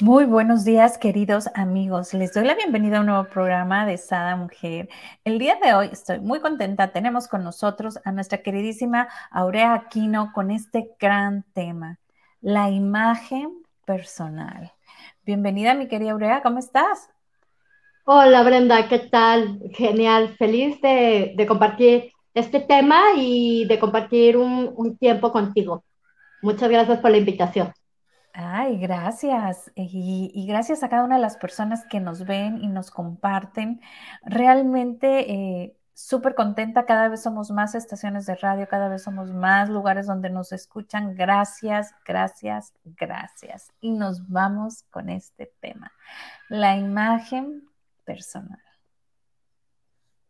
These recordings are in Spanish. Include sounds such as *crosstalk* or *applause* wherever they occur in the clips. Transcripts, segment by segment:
Muy buenos días, queridos amigos. Les doy la bienvenida a un nuevo programa de Sada Mujer. El día de hoy estoy muy contenta. Tenemos con nosotros a nuestra queridísima Aurea Aquino con este gran tema, la imagen personal. Bienvenida, mi querida Aurea, ¿cómo estás? Hola, Brenda, ¿qué tal? Genial, feliz de, compartir este tema y de compartir un, un tiempo contigo. Muchas gracias por la invitación. Ay, gracias. Y, gracias a cada una de las personas que nos ven y nos comparten. Realmente eh, súper contenta. Cada vez somos más estaciones de radio, cada vez somos más lugares donde nos escuchan. Gracias, gracias, gracias. Y nos vamos con este tema. La imagen personal.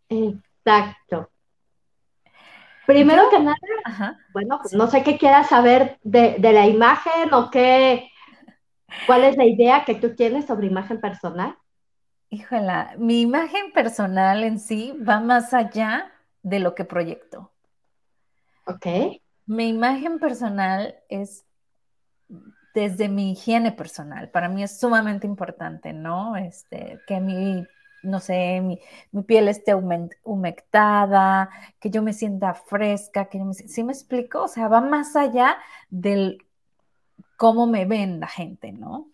Exacto. Primero que nada, bueno, pues no sé qué quieras saber de, la imagen o qué, cuál es la idea que tú tienes sobre imagen personal. Híjola, mi imagen personal en sí va más allá de lo que proyecto. Ok. Mi imagen personal es desde mi higiene personal. Para mí es sumamente importante, ¿no? Este, que mi no sé, mi, piel esté humectada, que yo me sienta fresca, que yo me ¿sí me explico? O sea, va más allá del cómo me ven la gente, ¿no?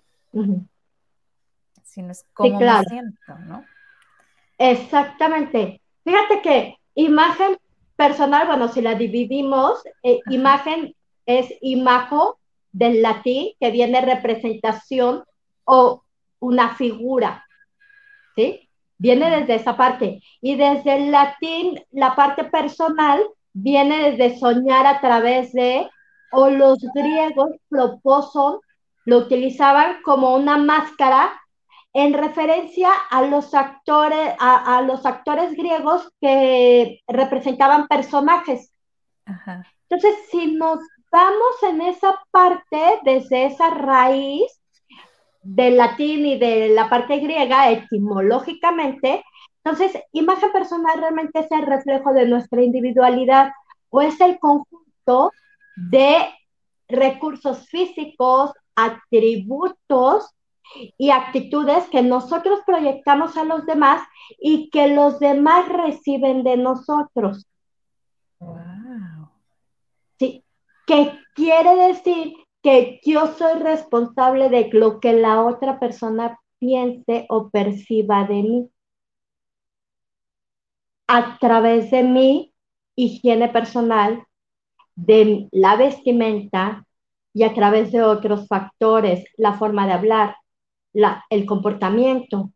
Sino es cómo me siento, ¿no? Exactamente. Fíjate que imagen personal, bueno, si la dividimos, eh, imagen es imago del latín, que viene representación o una figura, ¿sí? Viene desde esa parte. Y desde el latín, la parte personal viene desde soñar a través de, o los griegos proposon, lo utilizaban como una máscara en referencia a los actores, a, los actores griegos que representaban personajes. Entonces, si nos vamos en esa parte, desde esa raíz, del latín y de la parte griega etimológicamente. Entonces, imagen personal realmente es el reflejo de nuestra individualidad o es el conjunto de recursos físicos, atributos y actitudes que nosotros proyectamos a los demás y que los demás reciben de nosotros. Wow. Sí, ¿qué quiere decir que yo soy responsable de lo que la otra persona piense o perciba de mí. A través de mi higiene personal, de la vestimenta y a través de otros factores, la forma de hablar, la, el comportamiento.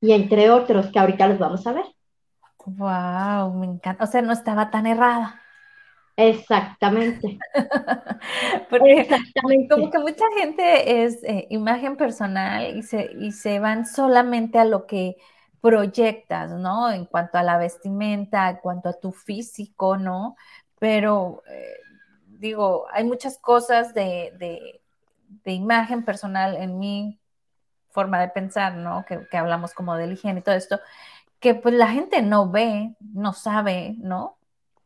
Y entre otros que ahorita los vamos a ver. Wow, me encanta. O sea, no estaba tan errada. Exactamente. *laughs* Porque como que mucha gente es eh, imagen personal y se, y se van solamente a lo que proyectas, ¿no? En cuanto a la vestimenta, en cuanto a tu físico, ¿no? Pero, eh, digo, hay muchas cosas de, de, imagen personal en mi forma de pensar, ¿no? Que, que hablamos como de higiene y todo esto, que pues la gente no ve, no sabe, ¿no?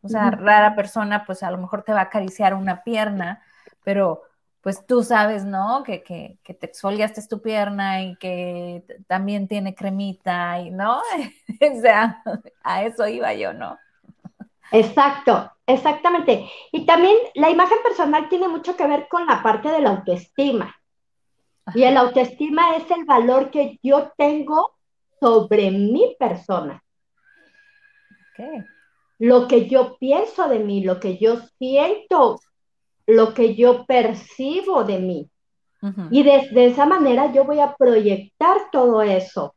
O sea, rara persona, pues a lo mejor te va a acariciar una pierna, pero pues tú sabes, ¿no? Que, que, que te exfoliaste tu pierna y que también tiene cremita y, ¿no? *laughs* o sea, a eso iba yo, ¿no? Exacto, exactamente. Y también la imagen personal tiene mucho que ver con la parte de la autoestima. Y el autoestima es el valor que yo tengo sobre mi persona. Okay lo que yo pienso de mí, lo que yo siento, lo que yo percibo de mí. Y de, esa manera yo voy a proyectar todo eso.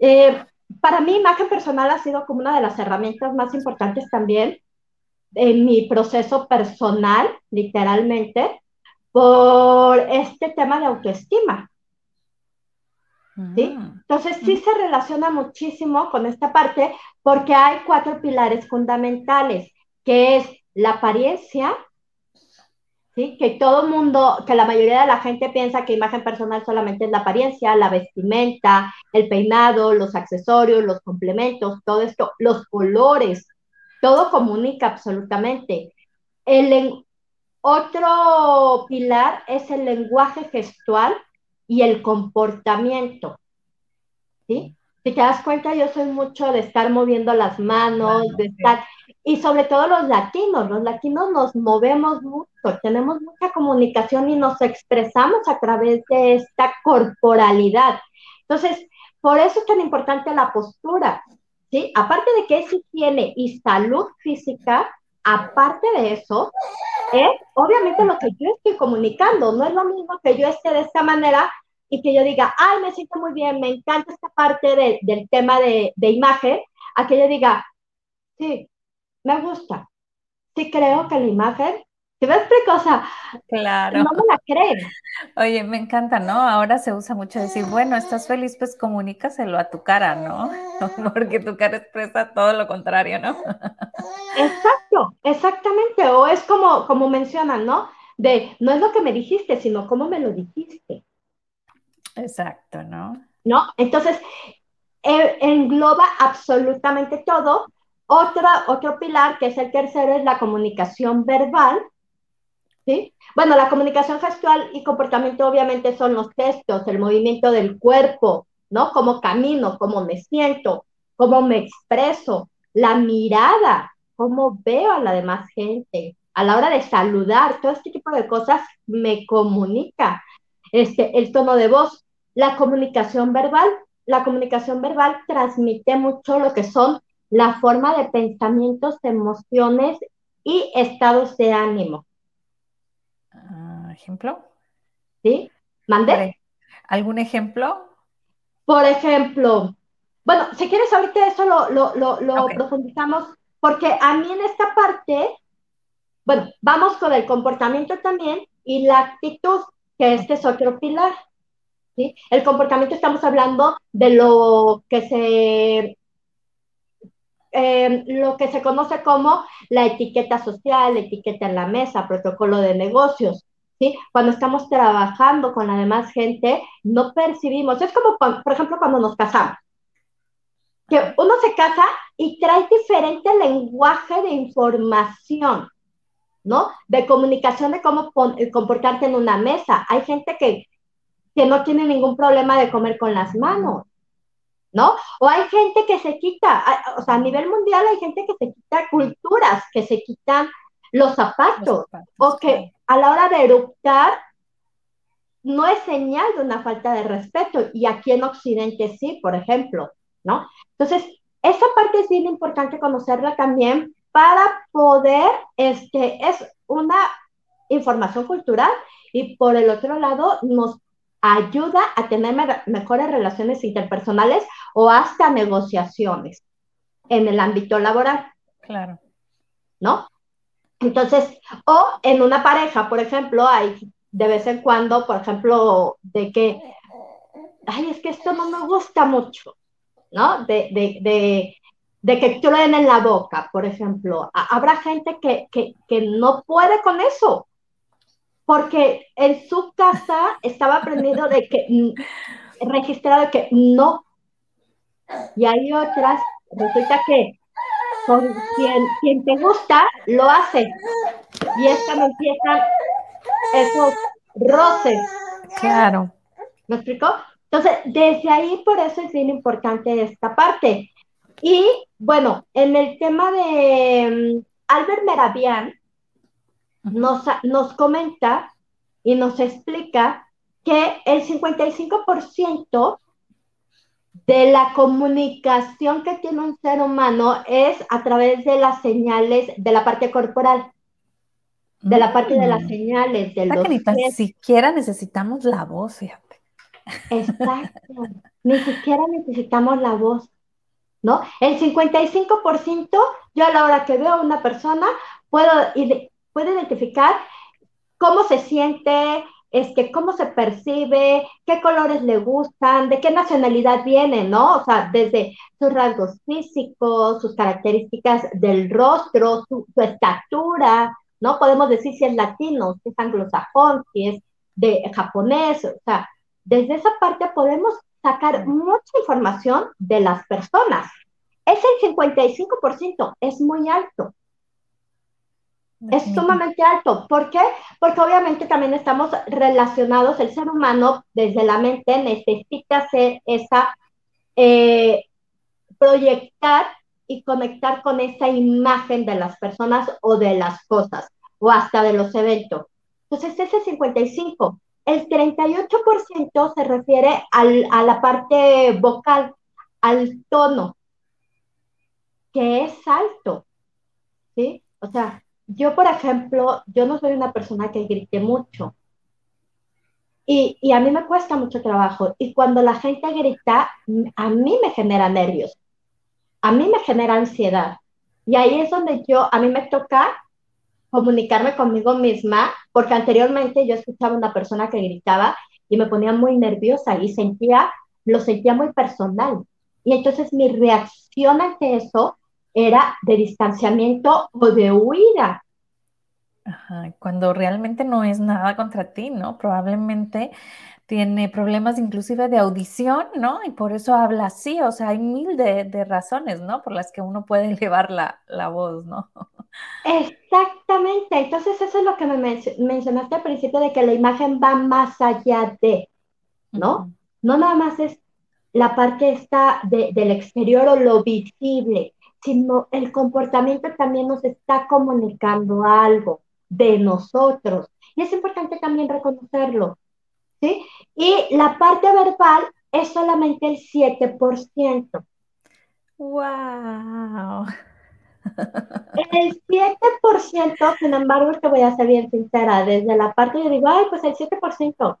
Eh, para mí, imagen personal ha sido como una de las herramientas más importantes también en mi proceso personal, literalmente, por este tema de autoestima. ¿Sí? Mm. Entonces sí se relaciona muchísimo con esta parte porque hay cuatro pilares fundamentales, que es la apariencia, ¿sí? Que todo el mundo, que la mayoría de la gente piensa que imagen personal solamente es la apariencia, la vestimenta, el peinado, los accesorios, los complementos, todo esto, los colores, todo comunica absolutamente. El otro pilar es el lenguaje gestual y el comportamiento. ¿Sí? Si te das cuenta, yo soy mucho de estar moviendo las manos, de estar, y sobre todo los latinos, los latinos nos movemos mucho, tenemos mucha comunicación y nos expresamos a través de esta corporalidad. Entonces, por eso es tan importante la postura, ¿sí? Aparte de que es higiene y salud física, aparte de eso, es obviamente lo que yo estoy comunicando. No es lo mismo que yo esté de esta manera y que yo diga, ay, me siento muy bien, me encanta esta parte del tema de, de imagen, a que yo diga, sí, me gusta. Sí creo que la imagen ¿Te? O sea, claro. no me la creen. Oye, me encanta, ¿no? Ahora se usa mucho decir, bueno, estás feliz, pues comunícaselo a tu cara, ¿no? *laughs* Porque tu cara expresa todo lo contrario, ¿no? Exacto, exactamente. O es como, como mencionan, ¿no? De, no es lo que me dijiste, sino cómo me lo dijiste. Exacto, ¿no? ¿No? Entonces, e, engloba absolutamente todo. Otra, otro pilar, que es el tercero, es la comunicación verbal, ¿sí? Bueno, la comunicación gestual y comportamiento obviamente son los gestos, el movimiento del cuerpo, ¿no? Cómo camino, cómo me siento, cómo me expreso, la mirada, cómo veo a la demás gente, a la hora de saludar, todo este tipo de cosas me comunica. Este, el tono de voz, la comunicación verbal, la comunicación verbal transmite mucho lo que son la forma de pensamientos, emociones y estados de ánimo. Ah, ¿Ejemplo? ¿Sí? ¿Mande? ¿Algún ejemplo? Por ejemplo, bueno, si quieres ahorita eso lo, profundizamos, porque a mí en esta parte, bueno, vamos con el comportamiento también y la actitud, que este es otro pilar. ¿sí? El comportamiento estamos hablando de lo que se Em, lo que se conoce como la etiqueta social, la etiqueta en la mesa, protocolo de negocios. ¿sí? Cuando estamos trabajando con la demás gente, no percibimos, es como, por ejemplo, cuando nos casamos, que uno se casa y trae diferente lenguaje de información, ¿no? De comunicación de cómo comportarte en una mesa. Hay gente que, que no tiene ningún problema de comer con las manos. ¿no? O hay gente que se quita, o sea, a nivel mundial hay gente que se quita culturas, que se quitan los zapatos, o que a la hora de eructar no es señal de una falta de respeto, y aquí en Occidente sí, por ejemplo, ¿no? Entonces, esa parte es bien importante conocerla también para poder, este, es una información cultural y por el otro lado nos ayuda a tener mejores relaciones interpersonales o hasta negociaciones en el ámbito laboral. Claro. ¿No? Entonces, o en una pareja, por ejemplo, hay de vez en cuando, por ejemplo, de que, ay, es que esto no me gusta mucho, ¿no? De, de, de, de que truenen en la boca, por ejemplo. Habrá gente que, que, que no puede con eso, porque en su casa estaba aprendido de que, mm, registrado que no. Y hay otras, resulta que con quien, quien te gusta, lo hace. Y es cuando empiezan esos roces. Claro. ¿Me explicó? Entonces, desde ahí, por eso es bien importante esta parte. Y bueno, en el tema de mm, Albert Meravian, nos, nos comenta y nos explica que el 55% de la comunicación que tiene un ser humano es a través de las señales de la parte corporal, de la parte de las mm. señales, de los Ni siquiera necesitamos la voz, fíjate. Exacto, ni siquiera necesitamos la voz, ¿no? El 55%, yo a la hora que veo a una persona, puedo, identificar cómo se siente, es que cómo se percibe, qué colores le gustan, de qué nacionalidad viene, ¿no? O sea, desde sus rasgos físicos, sus características del rostro, su, estatura, ¿no? Podemos decir si es latino, si es anglosajón, si es de japonés, o sea, desde esa parte podemos sacar mucha información de las personas. Es el 55%, es muy alto. Es sumamente alto. ¿Por qué? Porque obviamente también estamos relacionados, el ser humano desde la mente necesita hacer esa, eh, proyectar y conectar con esa imagen de las personas o de las cosas o hasta de los eventos. Entonces, ese 55, el 38% se refiere al, a la parte vocal, al tono, que es alto, ¿sí? O sea, yo, por ejemplo, yo no soy una persona que grite mucho. Y, y, a mí me cuesta mucho trabajo. Y cuando la gente grita, a mí me genera nervios. A mí me genera ansiedad. Y ahí es donde yo, a mí me toca comunicarme conmigo misma, porque anteriormente yo escuchaba a una persona que gritaba y me ponía muy nerviosa y sentía, lo sentía muy personal. Y entonces mi reacción ante eso era de distanciamiento o de huida. Ajá, cuando realmente no es nada contra ti, ¿no? Probablemente tiene problemas inclusive de audición, ¿no? Y por eso habla así, o sea, hay mil de, razones, ¿no? Por las que uno puede *laughs* elevar la, la, voz, ¿no? Exactamente, entonces eso es lo que me mencionaste al principio de que la imagen va más allá de, ¿no? No nada más es la parte esta del exterior o lo visible, sino el comportamiento también nos está comunicando algo de nosotros. Y es importante también reconocerlo. ¿sí? Y la parte verbal es solamente el 7%. ¡Wow! El 7%, sin embargo, te voy a ser bien sincera, desde la parte yo digo, ay, pues el 7%.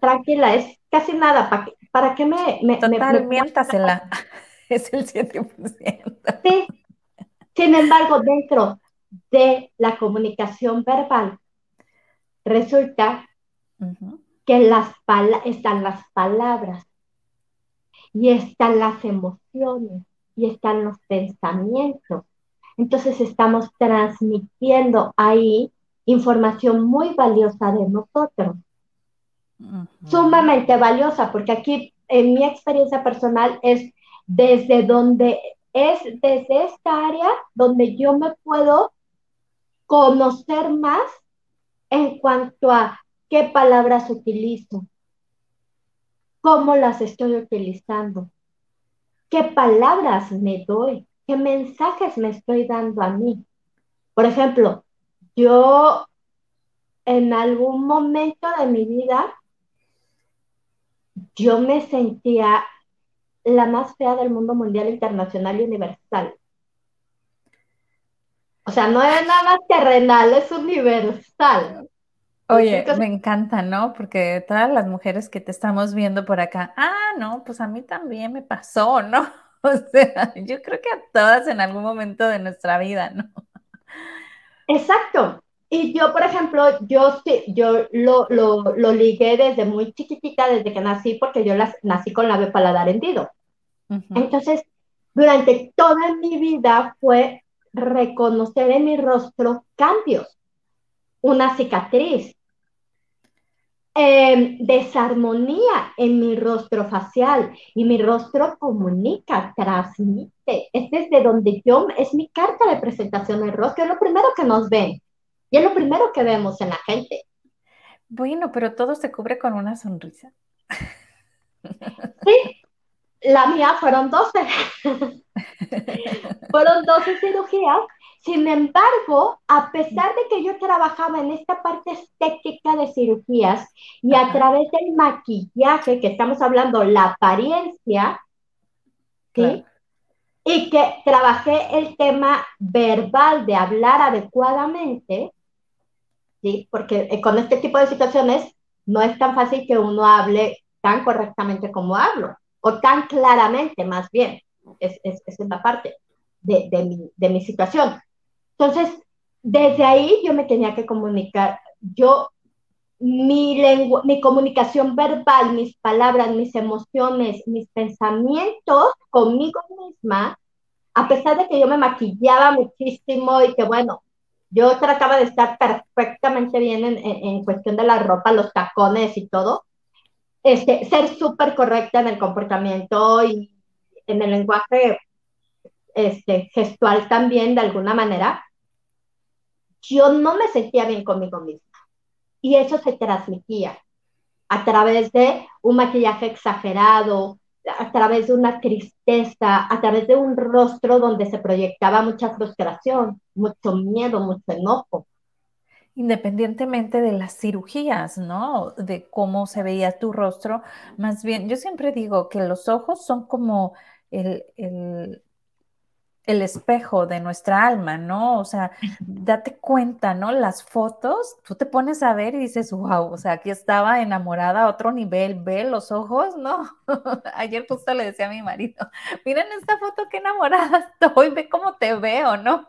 Tranquila, es casi nada. ¿Para, para qué me... me Total, miéntasela. *laughs* es el 7%. Sí. Sin embargo, dentro de la comunicación verbal, resulta que las están las palabras y están las emociones y están los pensamientos. Entonces estamos transmitiendo ahí información muy valiosa de nosotros. Sumamente valiosa, porque aquí en mi experiencia personal es desde donde es desde esta área donde yo me puedo conocer más en cuanto a qué palabras utilizo, cómo las estoy utilizando, qué palabras me doy, qué mensajes me estoy dando a mí. Por ejemplo, yo en algún momento de mi vida, yo me sentía la más fea del mundo mundial, internacional y universal. O sea, no es nada más terrenal, es universal. Oye, me encanta, ¿no? Porque todas las mujeres que te estamos viendo por acá, ah, no, pues a mí también me pasó, ¿no? *laughs* O sea, yo creo que a todas en algún momento de nuestra vida, ¿no? Exacto. Y yo, por ejemplo, yo, yo lo, lo, lo ligué desde muy chiquitita, desde que nací, porque yo las, nací con la paladar hendido. Entonces, durante toda mi vida fue reconocer en mi rostro cambios, una cicatriz, em, desarmonía en mi rostro facial y mi rostro comunica, transmite. Es desde donde yo, es mi carta de presentación del rostro, es lo primero que nos ven y es lo primero que vemos en la gente. Bueno, pero todo se cubre con una sonrisa. Sí, la mía fueron 12. *laughs* fueron 12 cirugías. Sin embargo, a pesar de que yo trabajaba en esta parte estética de cirugías y a través del maquillaje, que estamos hablando la apariencia, ¿sí? Y que trabajé el tema verbal de hablar adecuadamente, ¿sí? Porque eh, con este tipo de situaciones no es tan fácil que uno hable tan correctamente como hablo o tan claramente más bien, es, es, es una parte de, de, mi, de mi situación. Entonces, desde ahí yo me tenía que comunicar. Yo, mi lengua, mi comunicación verbal, mis palabras, mis emociones, mis pensamientos conmigo misma, a pesar de que yo me maquillaba muchísimo y que bueno, yo trataba de estar perfectamente bien en, en, cuestión de la ropa, los tacones y todo, este, ser súper correcta en el comportamiento y en el lenguaje este, gestual también de alguna manera, yo no me sentía bien conmigo misma. Y eso se transmitía a través de un maquillaje exagerado, a través de una tristeza, a través de un rostro donde se proyectaba mucha frustración, mucho miedo, mucho enojo. Independientemente de las cirugías, ¿no? De cómo se veía tu rostro, más bien, yo siempre digo que los ojos son como el, el el espejo de nuestra alma, ¿no? O sea, date cuenta, ¿no? Las fotos, tú te pones a ver y dices, wow, o sea, aquí estaba enamorada a otro nivel, ve los ojos, ¿no? *laughs* Ayer justo le decía a mi marido, miren esta foto, qué enamorada *laughs* estoy, ve cómo te veo, ¿no?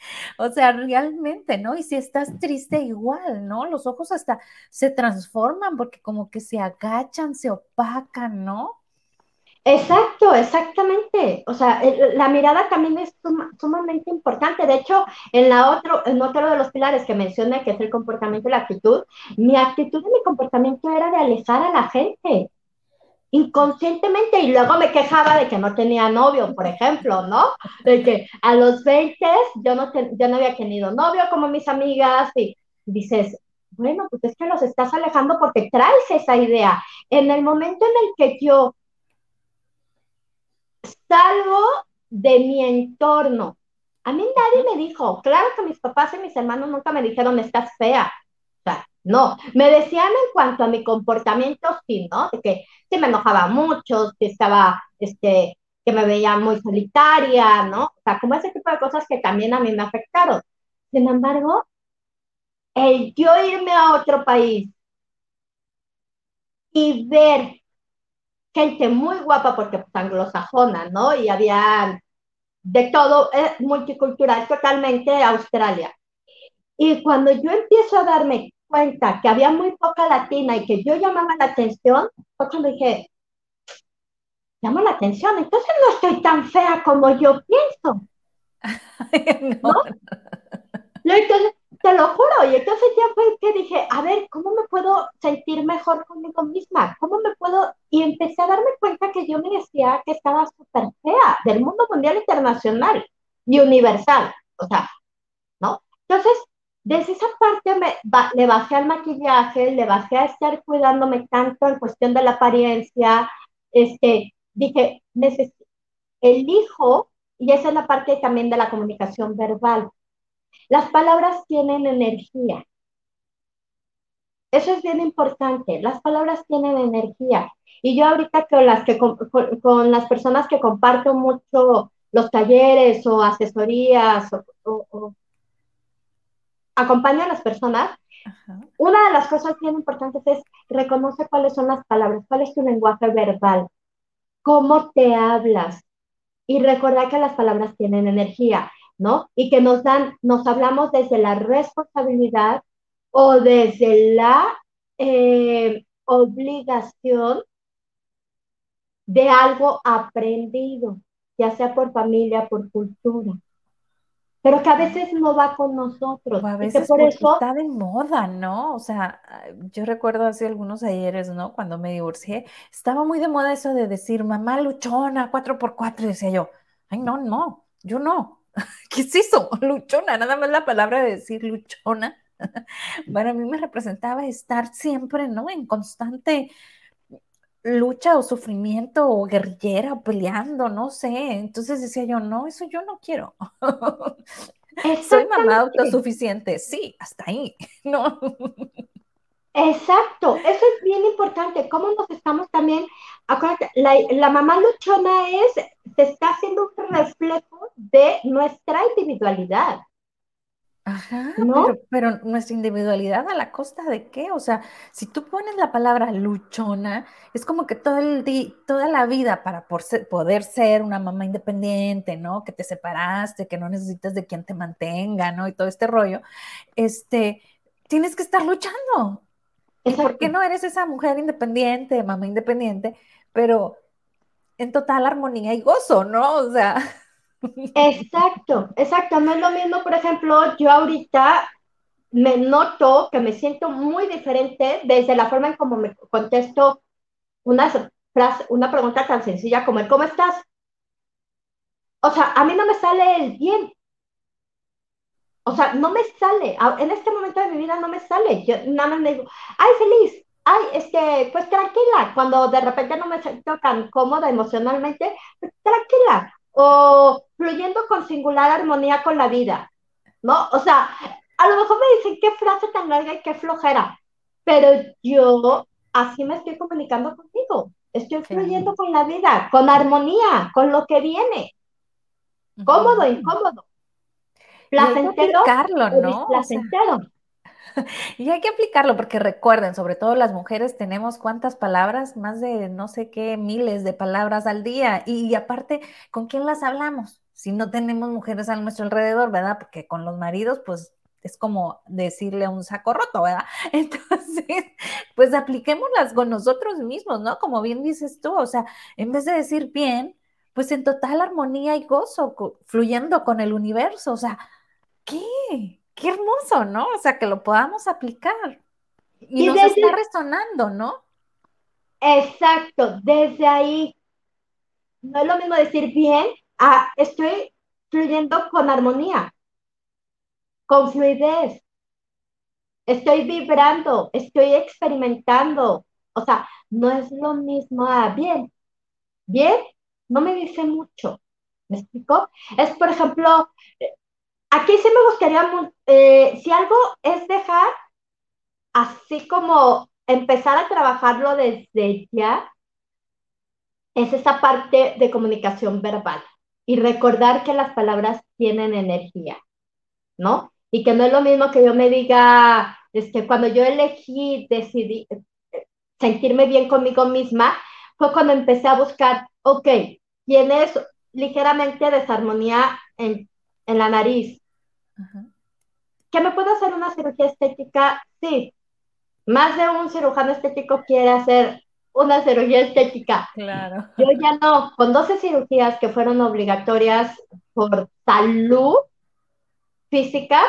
*laughs* o sea, realmente, ¿no? Y si estás triste, igual, ¿no? Los ojos hasta se transforman porque como que se agachan, se opacan, ¿no? Exacto, exactamente. O sea, la mirada también es sumamente importante. De hecho, en, la otro, en otro de los pilares que mencioné, que es el comportamiento y la actitud, mi actitud y mi comportamiento era de alejar a la gente inconscientemente y luego me quejaba de que no tenía novio, por ejemplo, ¿no? De que a los 20 yo no, yo no había tenido novio como mis amigas y dices, bueno, pues es que los estás alejando porque traes esa idea. En el momento en el que yo salgo de mi entorno. A mí nadie me dijo, claro que mis papás y mis hermanos nunca me dijeron, estás fea. O sea, no, me decían en cuanto a mi comportamiento, sí, ¿no? De que sí me enojaba mucho, que estaba, este, que me veía muy solitaria, ¿no? O sea, como ese tipo de cosas que también a mí me afectaron. Sin embargo, el yo irme a otro país y ver gente muy guapa porque pues, anglosajona, ¿no? Y había de todo, eh, multicultural, totalmente Australia. Y cuando yo empiezo a darme cuenta que había muy poca latina y que yo llamaba la atención, fue cuando dije, llama la atención, entonces no estoy tan fea como yo pienso. *laughs* ¿no? Entonces, te lo juro, y entonces ya fue que dije, a ver, ¿cómo me puedo sentir mejor conmigo misma? ¿Cómo me puedo? Y empecé a darme cuenta que yo me decía que estaba súper fea del mundo mundial internacional y universal, o sea, ¿no? Entonces, desde esa parte me, le bajé al maquillaje, le bajé a estar cuidándome tanto en cuestión de la apariencia, este, dije, elijo, y esa es la parte también de la comunicación verbal, las palabras tienen energía. Eso es bien importante. Las palabras tienen energía. Y yo ahorita con las, que, con, las personas que comparto mucho los talleres o asesorías o, acompaño a las personas, una de las cosas bien importantes es reconocer cuáles son las palabras, cuál es tu lenguaje verbal, cómo te hablas y recordar que las palabras tienen energía. ¿no? Y que nos dan, nos hablamos desde la responsabilidad o desde la eh, obligación de algo aprendido, ya sea por familia, por cultura, pero que a veces no va con nosotros. a veces por eso está de moda, ¿no? O sea, yo recuerdo hace algunos ayeres, ¿no? Cuando me divorcié, estaba muy de moda eso de decir mamá luchona, cuatro por cuatro, y decía yo, ay, no, no, yo no, *laughs* ¿Qué es eso? *laughs* Luchona, nada más la palabra de decir luchona. *laughs* Para mí me representaba estar siempre, ¿no? En constante lucha o sufrimiento o guerrillera o peleando, no sé. Entonces decía yo, no, eso yo no quiero. *laughs* Soy mamá autosuficiente, sí, hasta ahí, *laughs* ¿no? Exacto, eso es bien importante, cómo nos estamos también, acuérdate, la, mamá luchona es, se está haciendo un reflejo de nuestra individualidad. Ajá, pero, pero, nuestra individualidad a la costa de qué? O sea, si tú pones la palabra luchona, es como que todo el toda la vida para poder ser una mamá independiente, ¿no? Que te separaste, que no necesitas de quien te mantenga, ¿no? Y todo este rollo, este, tienes que estar luchando. ¿Y por qué no eres esa mujer independiente, mamá independiente, pero en total armonía y gozo, ¿no? O sea. *laughs* Exacto, exacto. No es lo mismo, por ejemplo, yo ahorita me noto que me siento muy diferente desde la forma en cómo me contesto una frase, una pregunta tan sencilla como el ¿cómo estás? O sea, a mí no me sale el bien. O sea, no me sale. En este momento de mi vida no me sale. Yo nada más me digo, ay, feliz. Ay, es que, pues tranquila. Cuando de repente no me siento tan cómoda emocionalmente, tranquila o fluyendo con singular armonía con la vida, ¿no? O sea, a lo mejor me dicen qué frase tan larga y qué flojera, pero yo así me estoy comunicando contigo, estoy fluyendo con la vida, con armonía, con lo que viene, cómodo, incómodo, placentero, ¿no? placentero. *laughs* Y hay que aplicarlo porque recuerden, sobre todo las mujeres tenemos cuántas palabras, más de no sé qué miles de palabras al día. Y, aparte, ¿con quién las hablamos? Si no tenemos mujeres a nuestro alrededor, ¿verdad? Porque con los maridos, pues es como decirle a un saco roto, ¿verdad? *laughs* Entonces, pues apliquémoslas con nosotros mismos, ¿no? Como bien dices tú, o sea, en vez de decir bien, pues en total armonía y gozo, fluyendo con el universo, o sea, ¿qué? Qué hermoso, ¿no? O sea, que lo podamos aplicar. Y, nos está resonando, ¿no? Exacto, desde ahí. No es lo mismo decir bien, a estoy fluyendo con armonía, con fluidez. Estoy vibrando, estoy experimentando. O sea, no es lo mismo a bien. Bien, no me dice mucho. ¿Me explico? Es, por ejemplo, aquí sí me gustaría, eh, si algo es dejar así como empezar a trabajarlo desde ya, es esa parte de comunicación verbal y recordar que las palabras tienen energía, ¿no? Y que no es lo mismo que yo me diga, es que cuando yo elegí, decidí eh, sentirme bien conmigo misma, fue cuando empecé a buscar, ok, tienes ligeramente desarmonía en en la nariz. ¿Que me puedo hacer una cirugía estética? Sí. Más de un cirujano estético quiere hacer una cirugía estética. Claro. Yo ya no, con 12 cirugías que fueron obligatorias por salud física,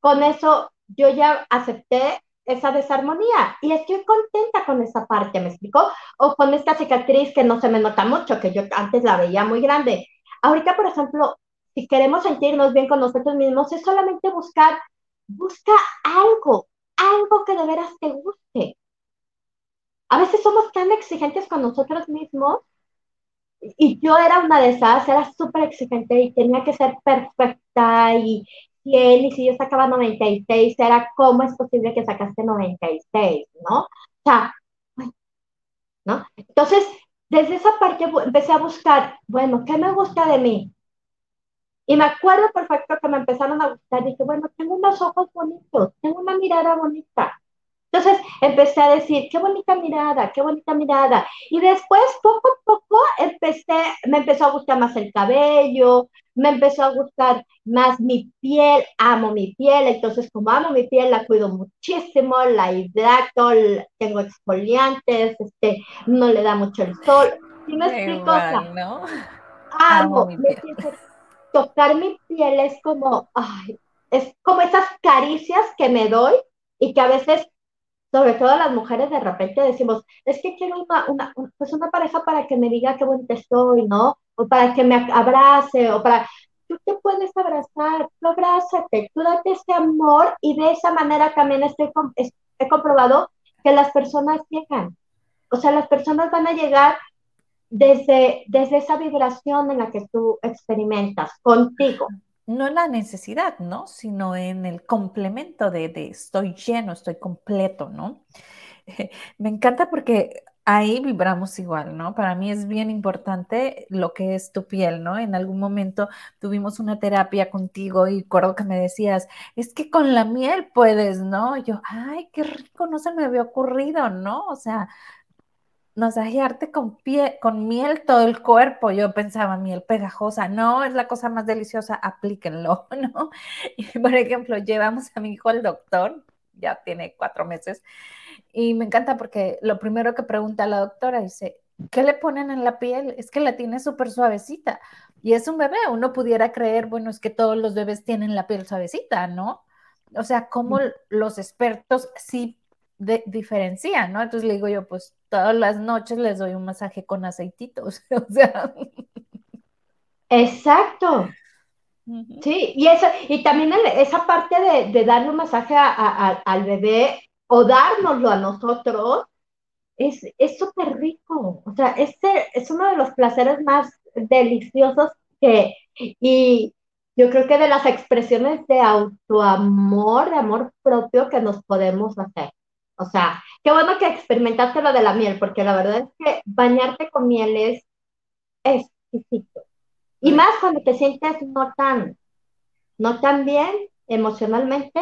con eso yo ya acepté esa desarmonía y estoy contenta con esa parte, ¿me explico? O con esta cicatriz que no se me nota mucho, que yo antes la veía muy grande. Ahorita, por ejemplo, si queremos sentirnos bien con nosotros mismos, es solamente buscar, busca algo, algo que de veras te guste. A veces somos tan exigentes con nosotros mismos y yo era una de esas, era súper exigente y tenía que ser perfecta y 100 y si yo sacaba 96 era cómo es posible que sacaste 96, ¿no? O sea, ¿no? Entonces, desde esa parte empecé a buscar, bueno, ¿qué me gusta de mí? Y me acuerdo perfecto que me empezaron a gustar. Dije, bueno, tengo unos ojos bonitos, tengo una mirada bonita. Entonces empecé a decir, qué bonita mirada, qué bonita mirada. Y después, poco a poco, empecé, me empezó a gustar más el cabello, me empezó a gustar más mi piel, amo mi piel. Entonces, como amo mi piel, la cuido muchísimo, la hidrato, tengo exfoliantes, este, no le da mucho el sol. ¿Sí me explico? ¿no? Amo, mi piel tocar mi piel es como, ay, es como esas caricias que me doy y que a veces, sobre todo las mujeres, de repente decimos, es que quiero una, una, pues una pareja para que me diga qué bonita estoy, ¿no? O para que me abrace, o para... Tú te puedes abrazar, tú abrázate, tú date ese amor y de esa manera también estoy, he comprobado que las personas llegan. O sea, las personas van a llegar desde, desde esa vibración en la que tú experimentas contigo. No en la necesidad, ¿no? Sino en el complemento de, de estoy lleno, estoy completo, ¿no? *laughs* Me encanta porque ahí vibramos igual, ¿no? Para mí es bien importante lo que es tu piel, ¿no? En algún momento tuvimos una terapia contigo y recuerdo que me decías, es que con la miel puedes, ¿no? yo, ay, qué rico, no se me había ocurrido, ¿no? O sea, masajearte con, pie, con miel todo el cuerpo. Yo pensaba, miel pegajosa, no, es la cosa más deliciosa, aplíquenlo, *laughs* ¿no? Y por ejemplo, llevamos a mi hijo al doctor, ya tiene cuatro meses, y me encanta porque lo primero que pregunta la doctora dice, ¿qué le ponen en la piel? Es que la tiene súper suavecita. Y es un bebé, uno pudiera creer, bueno, es que todos los bebés tienen la piel suavecita, ¿no? O sea, como los expertos sí diferencian, ¿no? Entonces le digo yo, pues todas las noches les doy un masaje con aceititos, *laughs* o sea. Exacto. Sí, y, eso, y también esa parte de, darle un masaje al bebé o dárnoslo a nosotros es súper rico. O sea, este es uno de los placeres más deliciosos que, y yo creo que de las expresiones de autoamor, de amor propio que nos podemos hacer. O sea, qué bueno que experimentaste lo de la miel, porque la verdad es que bañarte con miel es exquisito. Y más cuando te sientes no tan, no tan bien emocionalmente,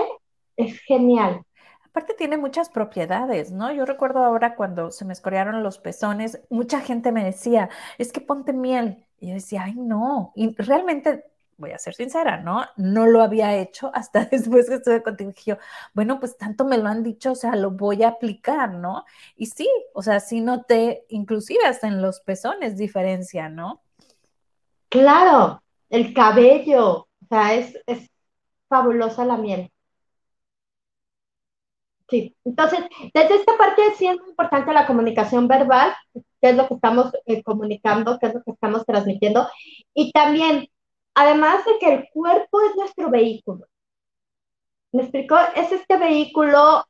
es genial. Aparte tiene muchas propiedades, ¿no? Yo recuerdo ahora cuando se me escorearon los pezones, mucha gente me decía, es que ponte miel. Y yo decía, ay, no. Y realmente voy a ser sincera, ¿no? No lo había hecho hasta *laughs* después que estuve contigo. Y yo, bueno, pues tanto me lo han dicho, o sea, lo voy a aplicar, ¿no? Y sí, o sea, sí noté, inclusive hasta en los pezones diferencia, ¿no? Claro, el cabello, o sea, es, es fabulosa la miel. Sí, entonces, desde esta parte sí es muy importante la comunicación verbal, qué es lo que estamos eh, comunicando, qué es lo que estamos transmitiendo, y también además de que el cuerpo es nuestro vehículo. ¿Me explicó? Es este vehículo,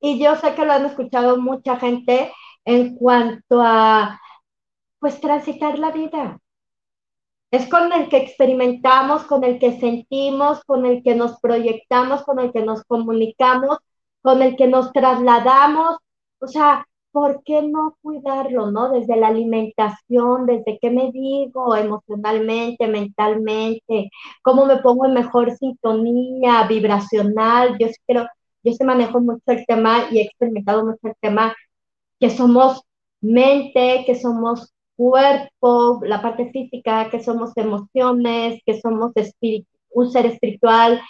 y yo sé que lo han escuchado mucha gente en cuanto a, pues, transitar la vida. Es con el que experimentamos, con el que sentimos, con el que nos proyectamos, con el que nos comunicamos, con el que nos trasladamos. O sea, ¿por qué no cuidarlo, no? Desde la alimentación, desde qué me digo emocionalmente, mentalmente, cómo me pongo en mejor sintonía vibracional. Yo sí creo, yo se manejo mucho el tema y he experimentado mucho el tema que somos mente, que somos cuerpo, la parte física, que somos emociones, que somos un ser espiritual,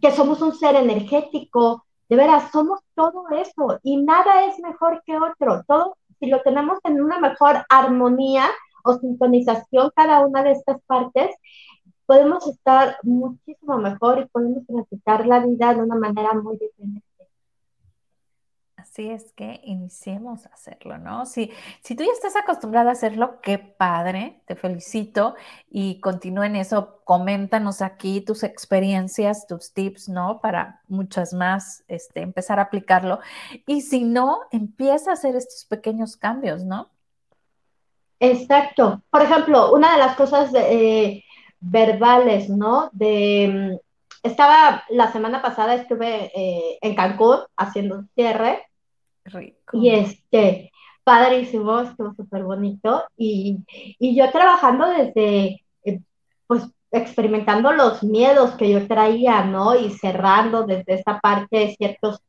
que somos un ser energético, de veras, somos todo eso y nada es mejor que otro. Todo, si lo tenemos en una mejor armonía o sintonización cada una de estas partes, podemos estar muchísimo mejor y podemos transitar la vida de una manera muy diferente. Así es que iniciemos a hacerlo, ¿no? Si, si tú ya estás acostumbrada a hacerlo, qué padre, te felicito y continúa en eso. Coméntanos aquí tus experiencias, tus tips, ¿no? Para muchas más, este, empezar a aplicarlo. Y si no, empieza a hacer estos pequeños cambios, ¿no? Exacto. Por ejemplo, una de las cosas eh, verbales, ¿no? De, mm, estaba la semana pasada, estuve eh, en Cancún haciendo un cierre y este, padrísimo, estuvo súper bonito. Y, yo trabajando desde, eh, pues, experimentando los miedos que yo traía, ¿no? Y cerrando desde esa parte ciertos,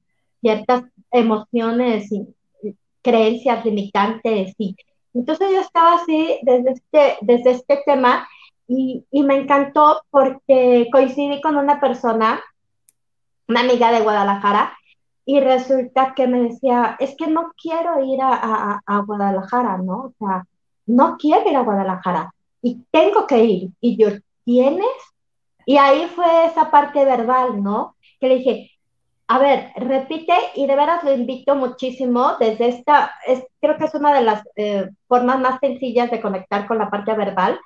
ciertas emociones y creencias limitantes. Y entonces yo estaba así desde este, desde este tema y, y me encantó porque coincidí con una persona, una amiga de Guadalajara, y resulta que me decía, es que no quiero ir a, Guadalajara, ¿no? O sea, no quiero ir a Guadalajara y tengo que ir. Y yo, ¿tienes? Y ahí fue esa parte verbal, ¿no? Que le dije, a ver, repite y de veras lo invito muchísimo desde esta, es, creo que es una de las eh, formas más sencillas de conectar con la parte verbal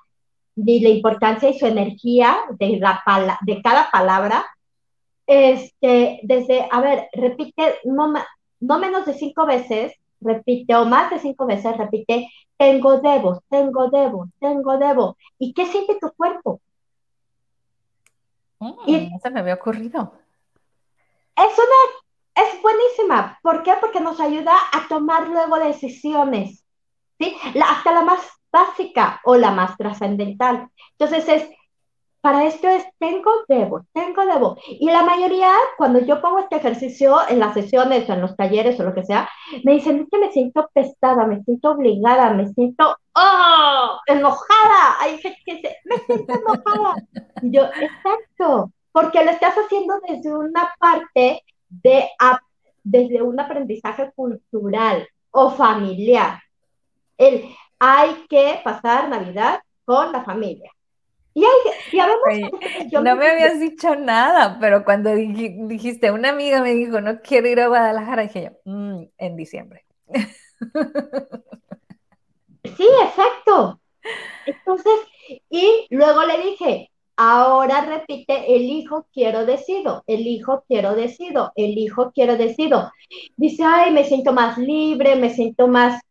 y la importancia y su energía de, la de cada palabra este, desde, a ver, repite no, no menos de cinco veces, repite, o más de cinco veces, repite, tengo debo, tengo debo, tengo debo. ¿Y qué siente tu cuerpo? Mm, y, eso me había ocurrido. Es una, es buenísima. ¿Por qué? Porque nos ayuda a tomar luego decisiones, ¿sí? hasta la más básica o la más trascendental. Entonces es, para esto es tengo, debo, tengo, debo. Y la mayoría, cuando yo pongo este ejercicio en las sesiones o en los talleres o lo que sea, me dicen, es que me siento pesada, me siento obligada, me siento, oh, enojada. Hay que dice, me siento enojada. yo, exacto, porque lo estás haciendo desde una parte de, desde un aprendizaje cultural o familiar. El, hay que pasar Navidad con la familia. Y, hay, no me habías dicho nada, pero cuando dijiste, una amiga me dijo, no quiero ir a Guadalajara, dije yo, mm, en diciembre. Sí, exacto. Entonces, y luego le dije, ahora repite, elijo, quiero, decido, elijo, quiero, decido, elijo, quiero, decido. Dice, ay, me siento más libre, me siento más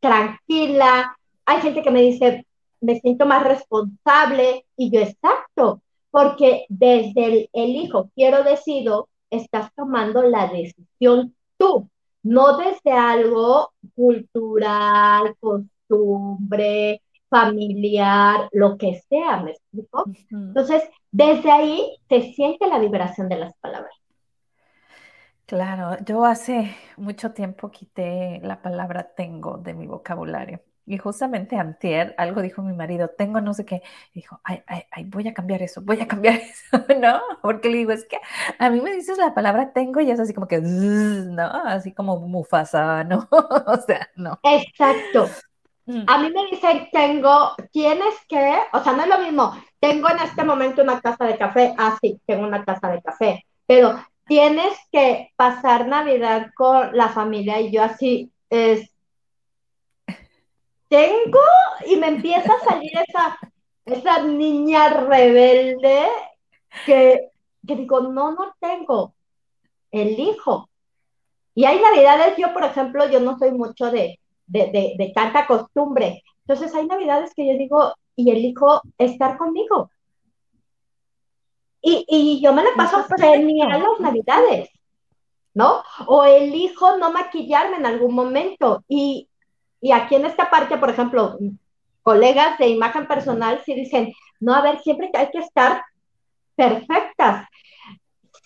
tranquila. Hay gente que me dice, me siento más responsable y yo exacto, porque desde el elijo, quiero, decido, estás tomando la decisión tú, no desde algo cultural, costumbre, familiar, lo que sea, ¿me explico? Entonces, desde ahí se siente la vibración de las palabras. Claro, yo hace mucho tiempo quité la palabra tengo de mi vocabulario. Y justamente antier, algo dijo mi marido, tengo no sé qué. dijo, ay, ay, ay, voy a cambiar eso, voy a cambiar *laughs* eso, ¿no? Porque le digo, es que a mí me dices la palabra tengo y es así como que, ¿no? Así como Mufasa, ¿no? *laughs* o sea, no. Exacto. Mm. A mí me dicen, tengo, tienes que, o sea, no es lo mismo, tengo en este momento una casa de café, ah, sí, tengo una casa de café, pero tienes que pasar Navidad con la familia y yo así es, tengo y me empieza a salir esa, esa niña rebelde que, que digo, no, no tengo, elijo. Y hay navidades, yo por ejemplo, yo no soy mucho de, de, de tanta costumbre. Entonces hay navidades que yo digo, y elijo estar conmigo. Y, yo me la paso genial las navidades, ¿no? O elijo no maquillarme en algún momento. Y, aquí en esta parte, por ejemplo, colegas de imagen personal sí dicen, no, a ver, siempre hay que estar perfectas.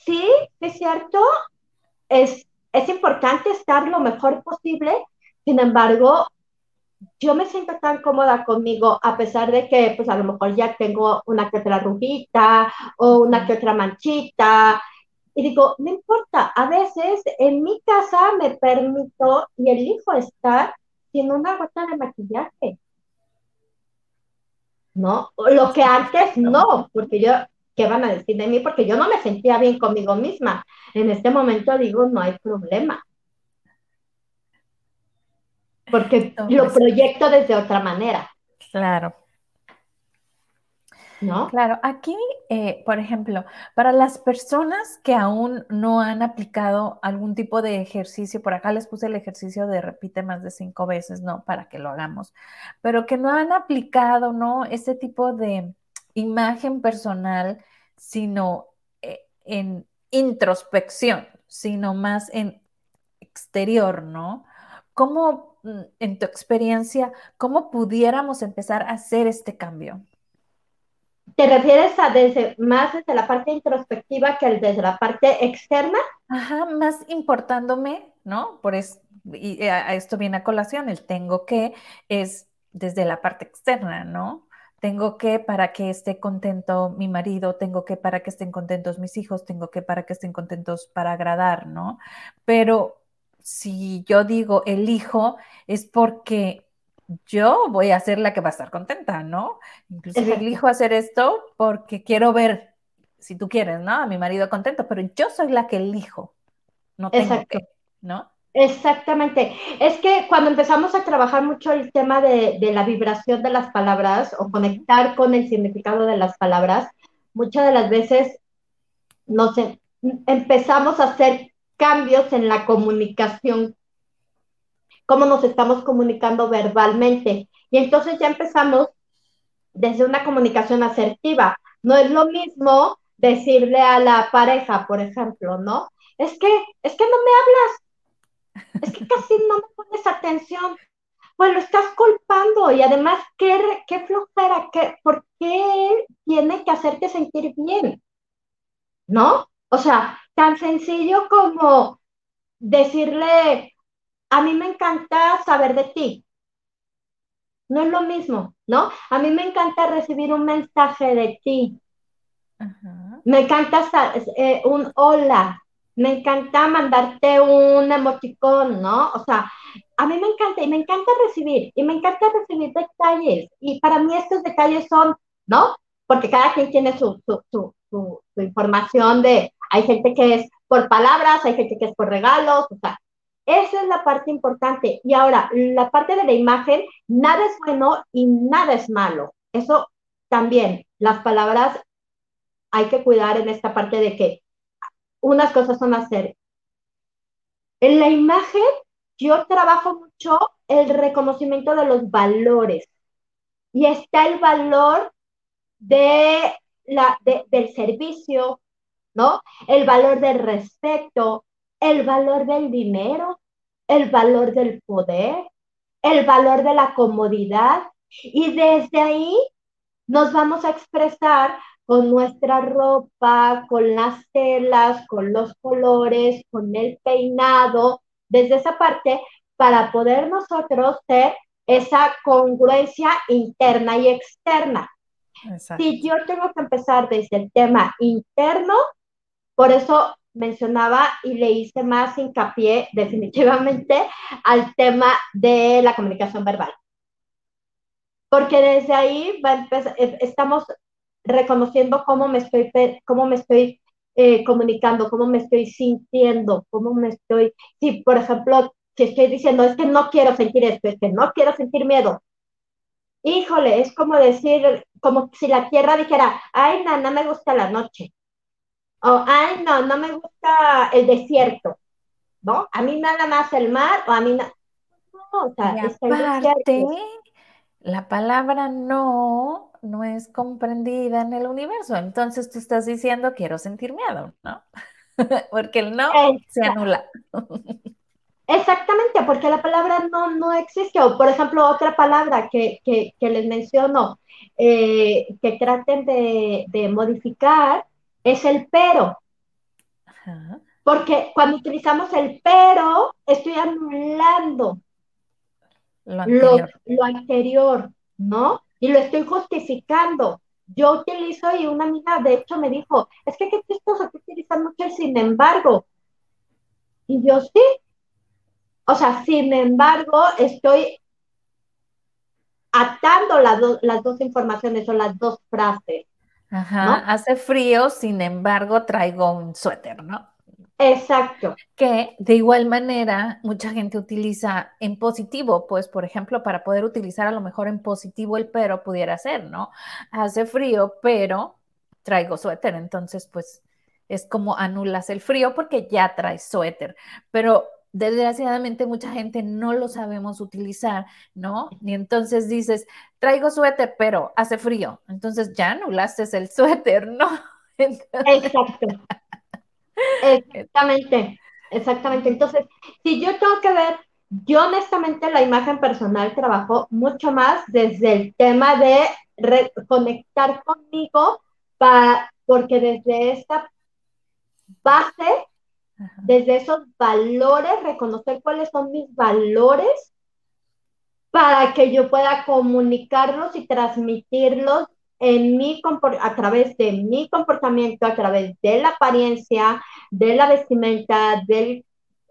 Sí, es cierto, es, es importante estar lo mejor posible, sin embargo, yo me siento tan cómoda conmigo, a pesar de que, pues a lo mejor ya tengo una que otra rugita o una que otra manchita. Y digo, no importa, a veces en mi casa me permito y elijo estar sin una gota de maquillaje. ¿No? Lo que antes no, porque yo, ¿qué van a decir de mí? Porque yo no me sentía bien conmigo misma. En este momento digo, no hay problema porque lo proyecto desde otra manera. Claro. Claro, aquí, eh, por ejemplo, para las personas que aún no han aplicado algún tipo de ejercicio, por acá les puse el ejercicio de repite más de cinco veces, ¿no? Para que lo hagamos, pero que no han aplicado, ¿no? Ese tipo de imagen personal, sino eh, en introspección, sino más en exterior, ¿no? ¿Cómo Mm, en tu experiencia, cómo pudiéramos empezar a hacer este cambio? ¿Te refieres a desde más desde la parte introspectiva que desde la parte externa? Ajá, más importándome, ¿no? Por eso, y a esto viene a colación, el tengo que es desde la parte externa, ¿no? Tengo que para que esté contento mi marido, tengo que para que estén contentos mis hijos, tengo que para que estén contentos para agradar, ¿no? Pero si yo digo elijo, es porque yo voy a ser la que va a estar contenta, ¿no? Inclusive elijo hacer esto porque quiero ver, si tú quieres, ¿no? A mi marido contento, pero yo soy la que elijo, no tengo que, ¿no? Exactamente. Es que cuando empezamos a trabajar mucho el tema de, de, la vibración de las palabras o conectar con el significado de las palabras, muchas de las veces nos em, empezamos a hacer cambios en la comunicación, cómo nos estamos comunicando verbalmente. Y entonces ya empezamos desde una comunicación asertiva. No es lo mismo decirle a la pareja, por ejemplo, ¿no? es que, es que no me hablas, es que casi no me pones atención. Pues lo estás culpando y además, ¿qué, qué flojera? Qué, ¿Por qué tiene que hacerte sentir bien? ¿No? O sea, tan sencillo como decirle, a mí me encanta saber de ti. No es lo mismo, ¿no? A mí me encanta recibir un mensaje de ti. Me encanta eh, un hola. Me encanta mandarte un emoticón, ¿no? O sea, a mí me encanta y me encanta recibir y me encanta recibir detalles. Y para mí estos detalles son, ¿no? Porque cada quien tiene su, su, su, su información de, hay gente que es por palabras, hay gente que es por regalos, o sea, esa es la parte importante. Y ahora, la parte de la imagen, nada es bueno y nada es malo. Eso también, las palabras hay que cuidar en esta parte de que unas cosas son hacer. En la imagen, yo trabajo mucho el reconocimiento de los valores. Y está el valor de la, del servicio, ¿no? El valor del respeto, el valor del dinero, el valor del poder, el valor de la comodidad. Y desde ahí nos vamos a expresar con nuestra ropa, con las telas, con los colores, con el peinado, desde esa parte, para poder nosotros ser esa congruencia interna y externa. Si yo tengo que empezar desde el tema interno, por eso mencionaba y le hice más hincapié definitivamente *laughs* al tema de la comunicación verbal. Porque desde ahí estamos reconociendo cómo me estoy, cómo me estoy eh, comunicando, cómo me estoy sintiendo, cómo me estoy, si por ejemplo, si estoy diciendo es que no quiero sentir esto, es que no quiero sentir miedo. Híjole, es como decir, como si la tierra dijera, ay, no me gusta la noche o, ay, no, no me gusta el desierto, ¿no? A mí nada más el mar, o a mí no. o sea, aparte, la palabra no no es comprendida en el universo. Entonces tú estás diciendo quiero sentir miedo, ¿no? *laughs* porque el no se anula. Exactamente, porque la palabra no, no existe. O, por ejemplo, otra palabra que, les menciono, eh, que traten de, de, modificar, es el pero. Porque cuando utilizamos el pero, estoy anulando lo anterior. ¿no? Y lo estoy justificando. Yo utilizo, y una amiga de hecho me dijo, es que qué chistoso que utilizan mucho el sin embargo. Y yo sí. O sea, sin embargo, estoy atando las dos informaciones o las dos frases. Ajá, hace frío, sin embargo, traigo un suéter, ¿no? Exacto. Que de igual manera mucha gente utiliza en positivo, pues por ejemplo, para poder utilizar a lo mejor en positivo el pero pudiera ser, ¿no? Hace frío, pero traigo suéter, entonces pues es como anulas el frío porque ya traes suéter, pero desgraciadamente mucha gente no lo sabemos utilizar, ¿no? Y entonces dices, traigo suéter, pero hace frío. Entonces ya anulaste el suéter, ¿no? *laughs* Exacto. Exactamente, exactamente. Entonces, si yo tengo que ver, yo honestamente la imagen personal trabajo mucho más desde el tema de reconectar conmigo, para, porque desde esta base desde esos valores, reconocer cuáles son mis valores para que yo pueda comunicarlos y transmitirlos en mi, a través de mi comportamiento, a través de la apariencia, de la vestimenta, de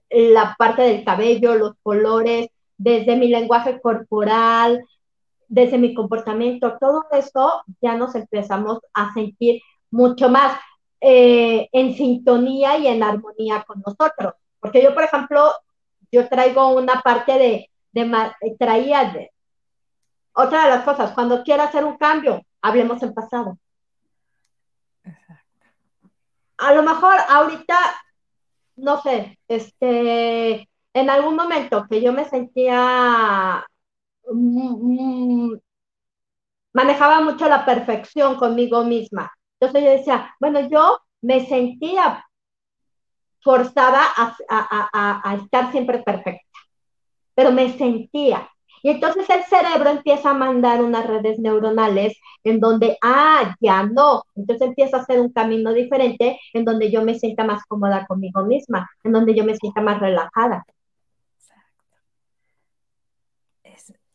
la parte del cabello, los colores, desde mi lenguaje corporal, desde mi comportamiento, todo eso ya nos empezamos a sentir mucho más. Eh, en sintonía y en armonía con nosotros. Porque yo, por ejemplo, yo traigo una parte de, de traía de, otra de las cosas, cuando quiero hacer un cambio, hablemos en pasado. A lo mejor ahorita, no sé, este, en algún momento que yo me sentía, mm, mm, manejaba mucho la perfección conmigo misma entonces yo decía, bueno, yo me sentía forzaba a, estar siempre perfecta, pero me sentía. Y entonces el cerebro empieza a mandar unas redes neuronales en donde, ah, ya no. Entonces empieza a hacer un camino diferente en donde yo me sienta más cómoda conmigo misma, en donde yo me sienta más relajada.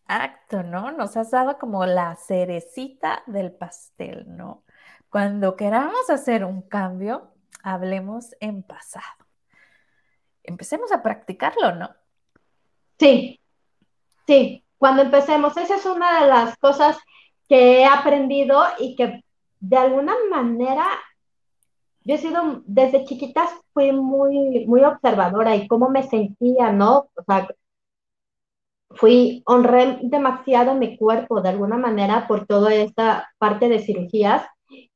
Exacto, ¿no? Nos has dado como la cerecita del pastel, ¿no? Cuando queramos hacer un cambio, hablemos en pasado. Empecemos a practicarlo, ¿no? Sí, sí, cuando empecemos, esa es una de las cosas que he aprendido y que de alguna manera yo he sido, desde chiquitas fui muy, muy observadora y cómo me sentía, ¿no? O sea, fui, honré demasiado mi cuerpo de alguna manera por toda esta parte de cirugías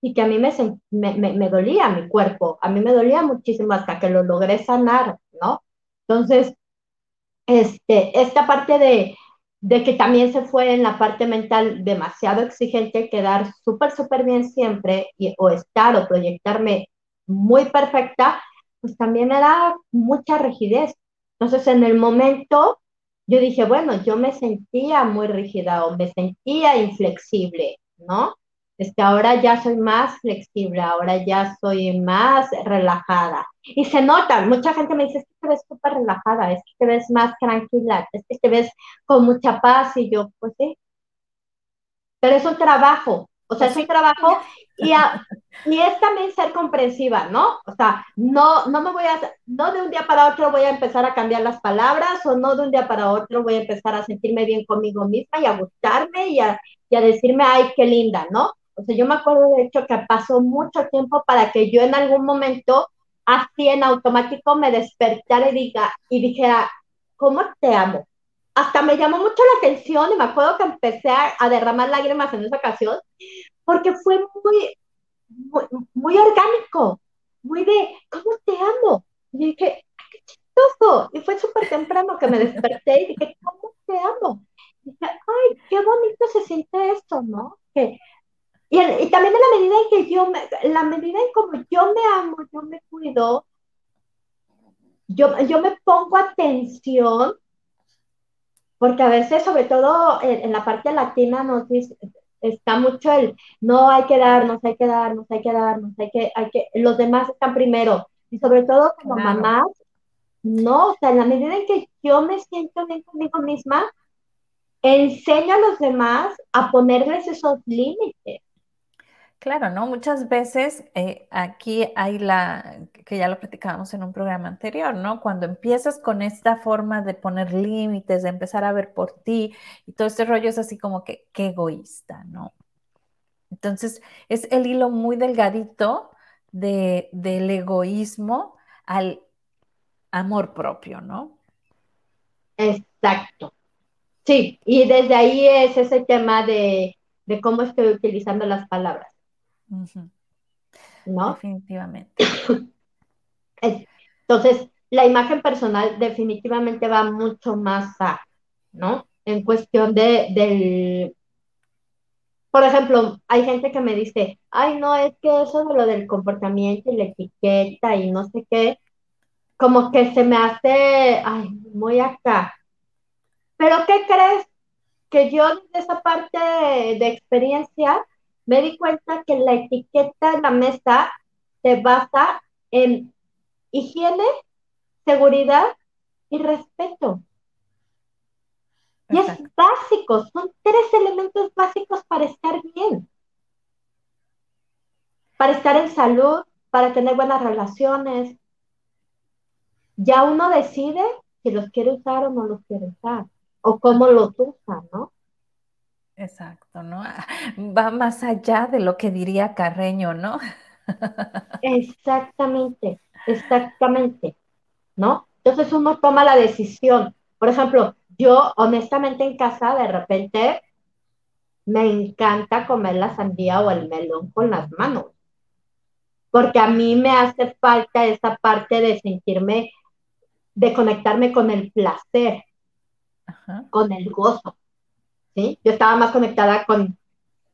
y que a mí me, me, me, dolía mi cuerpo, a mí me dolía muchísimo hasta que lo logré sanar, ¿no? Entonces, este, esta parte de, de que también se fue en la parte mental demasiado exigente, quedar súper, súper bien siempre y, o estar o proyectarme muy perfecta, pues también era mucha rigidez. Entonces, en el momento, yo dije, bueno, yo me sentía muy rígida o me sentía inflexible, ¿no? es que ahora ya soy más flexible, ahora ya soy más relajada. Y se nota, mucha gente me dice, es que te ves súper relajada, es que te ves más tranquila, es que te ves con mucha paz y yo, pues sí. Pero es un trabajo, o sea, es un trabajo y, y es también ser comprensiva, ¿no? O sea, no, no me voy a, no de un día para otro voy a empezar a cambiar las palabras o no de un día para otro voy a empezar a sentirme bien conmigo misma y a gustarme y a, y a decirme, ay, qué linda, ¿no? O sea, yo me acuerdo de hecho que pasó mucho tiempo para que yo en algún momento, así en automático, me despertara y, diga, y dijera, ¿cómo te amo? Hasta me llamó mucho la atención y me acuerdo que empecé a, derramar lágrimas en esa ocasión, porque fue muy, muy, orgánico, muy de, ¿cómo te amo? Y dije, qué chistoso. Y fue súper temprano que me desperté y dije, ¿cómo te amo? Y dije, ay, qué bonito se siente esto, ¿no? Que y, también en la medida en que yo, me, la medida en como yo me amo, yo me cuido, yo, yo me pongo atención, porque a veces, sobre todo en, la parte latina, nos dice, está mucho el no hay que darnos, hay que darnos, hay que darnos, hay que, hay que, los demás están primero. Y sobre todo como mamás, no, o sea, en la medida en que yo me siento bien conmigo misma, enseño a los demás a ponerles esos límites. Claro, ¿no? Muchas veces eh, aquí hay la, que ya lo platicábamos en un programa anterior, ¿no? Cuando empiezas con esta forma de poner límites, de empezar a ver por ti y todo este rollo es así como que, qué egoísta, ¿no? Entonces, es el hilo muy delgadito de, del egoísmo al amor propio, ¿no? Exacto. Sí, y desde ahí es ese tema de, de cómo estoy utilizando las palabras. ¿No? Definitivamente. *coughs* Entonces, la imagen personal definitivamente va mucho más a, ¿no? En cuestión de, del, por ejemplo, hay gente que me dice, ay, no, es que eso de lo del comportamiento y la etiqueta y no sé qué, como que se me hace, ay, muy acá. Pero ¿qué crees? Que yo de esa parte de experiencia me di cuenta que la etiqueta en la mesa se basa en higiene, seguridad y respeto. Y es básico, son tres elementos básicos para estar bien. Para estar en salud, para tener buenas relaciones. Ya uno decide si los quiere usar o no los quiere usar, o cómo los usa, ¿no? Exacto, ¿no? Va más allá de lo que diría Carreño, ¿no? *laughs* Exactamente, exactamente, ¿no? Entonces uno toma la decisión. Por ejemplo, yo honestamente en casa de repente me encanta comer la sandía o el melón con las manos, porque a mí me hace falta esa parte de sentirme, de conectarme con el placer, con el gozo. Yo estaba más conectada con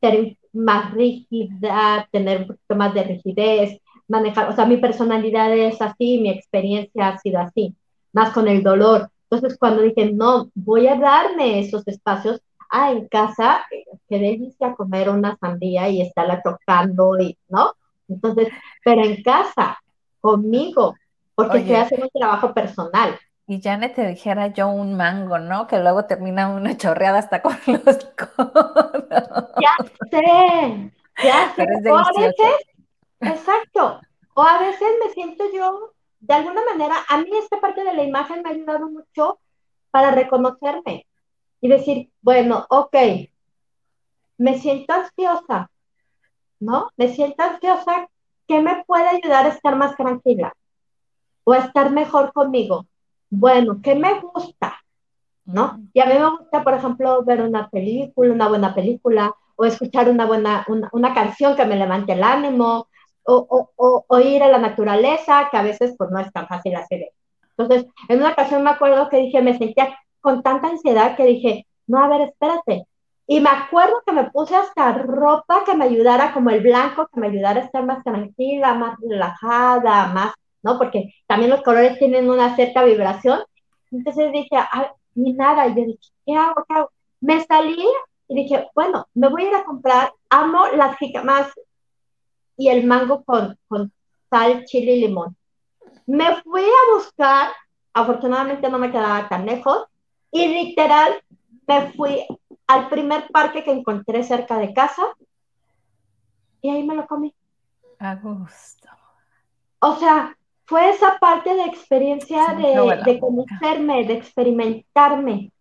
ser más rígida, tener un poquito más de rigidez, manejar, o sea, mi personalidad es así, mi experiencia ha sido así, más con el dolor. Entonces, cuando dije, no, voy a darme esos espacios, ah, en casa, qué delicia comer una sandía y estarla tocando, y, ¿no? Entonces, pero en casa, conmigo, porque estoy haciendo un trabajo personal. Y Janet te dijera yo un mango, ¿no? Que luego termina una *laughs* chorreada hasta con los codos. Ya sé, ya *laughs* sé. o a veces, exacto, o a veces me siento yo, de alguna manera, a mí esta parte de la imagen me ha ayudado mucho para reconocerme y decir, bueno, ok, me siento ansiosa, ¿no? Me siento ansiosa, ¿qué me puede ayudar a estar más tranquila? O a estar mejor conmigo. Bueno, ¿qué me gusta? ¿No? Y a mí me gusta, por ejemplo, ver una película, una buena película, o escuchar una buena, una, canción que me levante el ánimo, o, o, o, ir a la naturaleza, que a veces pues no es tan fácil hacer. Entonces, en una ocasión me acuerdo que dije, me sentía con tanta ansiedad que dije, no, a ver, espérate. Y me acuerdo que me puse hasta ropa que me ayudara, como el blanco, que me ayudara a estar más tranquila, más relajada, más, ¿no? Porque también los colores tienen una cierta vibración. Entonces dije, ah, ni nada. Y yo dije, ¿qué hago? ¿Qué hago? Me salí y dije, bueno, me voy a ir a comprar, amo las jicamas y el mango con, con sal, chile y limón. Me fui a buscar, afortunadamente no me quedaba tan lejos, y literal me fui al primer parque que encontré cerca de casa y ahí me lo comí. A gusto. O sea, fue esa parte de experiencia de, de conocerme, de experimentarme,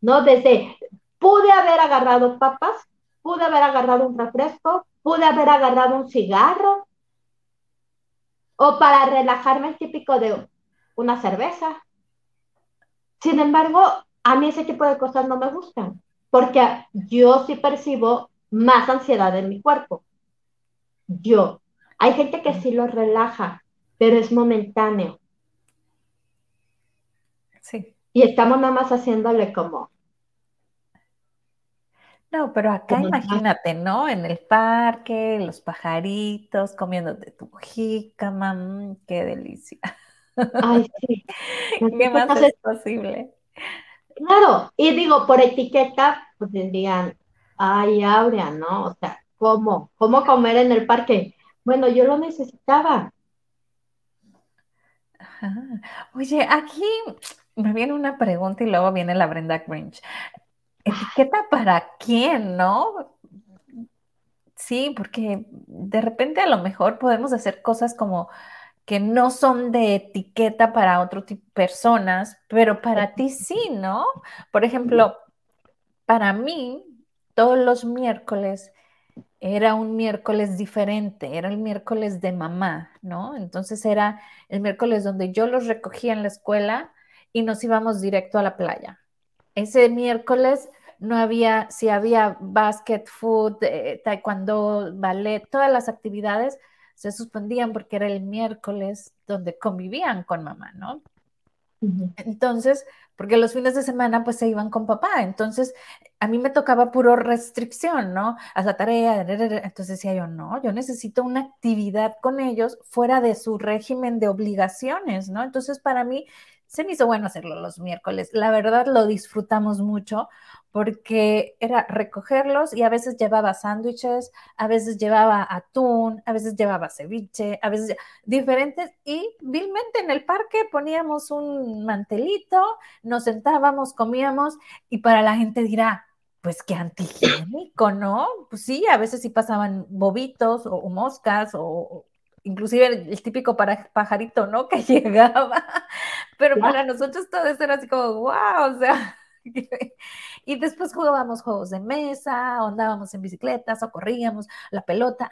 ¿no? Desde, pude haber agarrado papas, pude haber agarrado un refresco, pude haber agarrado un cigarro, o para relajarme el típico de una cerveza. Sin embargo, a mí ese tipo de cosas no me gustan, porque yo sí percibo más ansiedad en mi cuerpo. Yo. Hay gente que sí lo relaja, pero es momentáneo. Sí. Y estamos nada más haciéndole como. No, pero acá imagínate, ¿no? En el parque, los pajaritos comiéndote tu jícama, mm, qué delicia. Ay, sí. *laughs* ¿Qué más es posible? Claro, y digo, por etiqueta, pues dirían, ay, Aurea, ¿no? O sea, ¿cómo? ¿Cómo comer en el parque? Bueno, yo lo necesitaba. Oye, aquí me viene una pregunta y luego viene la Brenda Grinch. ¿Etiqueta para quién, no? Sí, porque de repente a lo mejor podemos hacer cosas como que no son de etiqueta para otro tipo de personas, pero para ti sí, ¿no? Por ejemplo, para mí, todos los miércoles era un miércoles diferente, era el miércoles de mamá, ¿no? Entonces era el miércoles donde yo los recogía en la escuela y nos íbamos directo a la playa. Ese miércoles no había, si había basket, food, eh, taekwondo, ballet, todas las actividades, se suspendían porque era el miércoles donde convivían con mamá, ¿no? Entonces, porque los fines de semana pues se iban con papá, entonces a mí me tocaba puro restricción, ¿no? A la tarea, entonces decía yo, no, yo necesito una actividad con ellos fuera de su régimen de obligaciones, ¿no? Entonces para mí se me hizo bueno hacerlo los miércoles, la verdad lo disfrutamos mucho porque era recogerlos y a veces llevaba sándwiches, a veces llevaba atún, a veces llevaba ceviche, a veces diferentes y vilmente en el parque poníamos un mantelito, nos sentábamos, comíamos y para la gente dirá, pues qué antihigiénico, ¿no? Pues sí, a veces sí pasaban bobitos o, moscas o, inclusive el, típico pajarito, ¿no? *laughs* Que llegaba, pero para nosotros todo eso era así como, wow, o sea *laughs* y después jugábamos juegos de mesa, andábamos en bicicletas o corríamos, la pelota,